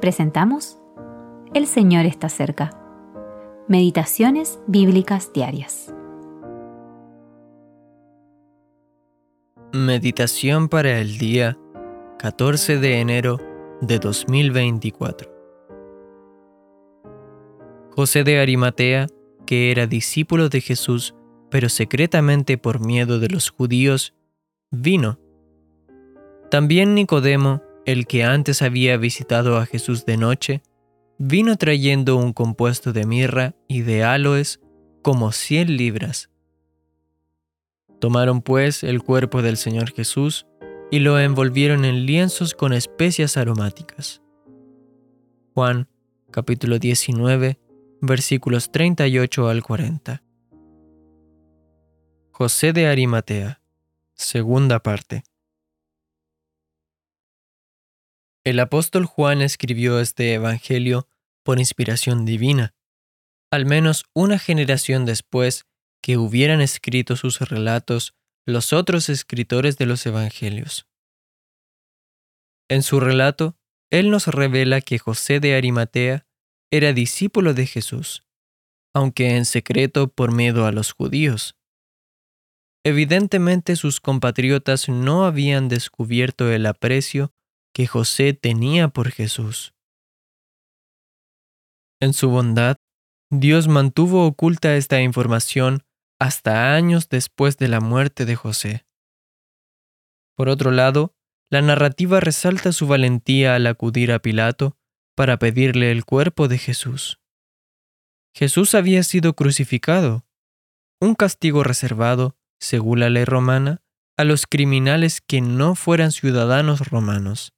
presentamos El Señor está cerca. Meditaciones bíblicas diarias. Meditación para el día 14 de enero de 2024. José de Arimatea, que era discípulo de Jesús, pero secretamente por miedo de los judíos, vino. También Nicodemo, el que antes había visitado a Jesús de noche, vino trayendo un compuesto de mirra y de aloes como cien libras. Tomaron pues el cuerpo del Señor Jesús y lo envolvieron en lienzos con especias aromáticas. Juan capítulo 19 versículos 38 al 40. José de Arimatea, segunda parte. El apóstol Juan escribió este Evangelio por inspiración divina, al menos una generación después que hubieran escrito sus relatos los otros escritores de los Evangelios. En su relato, él nos revela que José de Arimatea era discípulo de Jesús, aunque en secreto por miedo a los judíos. Evidentemente sus compatriotas no habían descubierto el aprecio que José tenía por Jesús. En su bondad, Dios mantuvo oculta esta información hasta años después de la muerte de José. Por otro lado, la narrativa resalta su valentía al acudir a Pilato para pedirle el cuerpo de Jesús. Jesús había sido crucificado, un castigo reservado, según la ley romana, a los criminales que no fueran ciudadanos romanos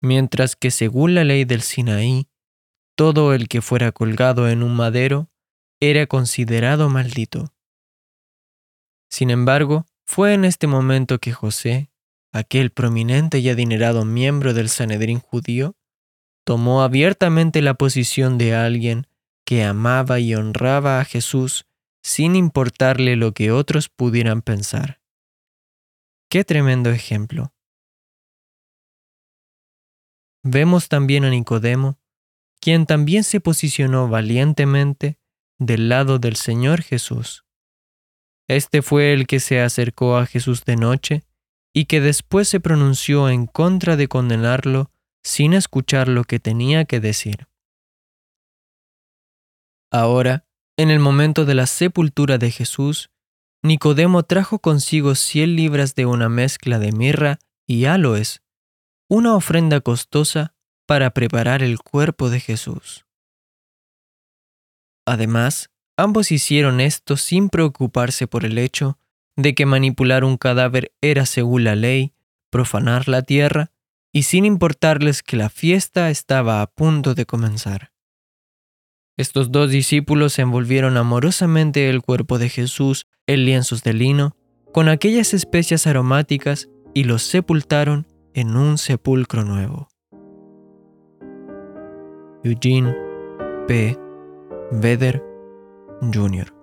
mientras que según la ley del Sinaí, todo el que fuera colgado en un madero era considerado maldito. Sin embargo, fue en este momento que José, aquel prominente y adinerado miembro del Sanedrín judío, tomó abiertamente la posición de alguien que amaba y honraba a Jesús sin importarle lo que otros pudieran pensar. Qué tremendo ejemplo vemos también a Nicodemo, quien también se posicionó valientemente del lado del Señor Jesús. Este fue el que se acercó a Jesús de noche y que después se pronunció en contra de condenarlo sin escuchar lo que tenía que decir. Ahora, en el momento de la sepultura de Jesús, Nicodemo trajo consigo cien libras de una mezcla de mirra y aloes una ofrenda costosa para preparar el cuerpo de Jesús. Además, ambos hicieron esto sin preocuparse por el hecho de que manipular un cadáver era, según la ley, profanar la tierra, y sin importarles que la fiesta estaba a punto de comenzar. Estos dos discípulos envolvieron amorosamente el cuerpo de Jesús en lienzos de lino, con aquellas especias aromáticas, y los sepultaron en un sepulcro nuevo. Eugene P. Vedder Jr.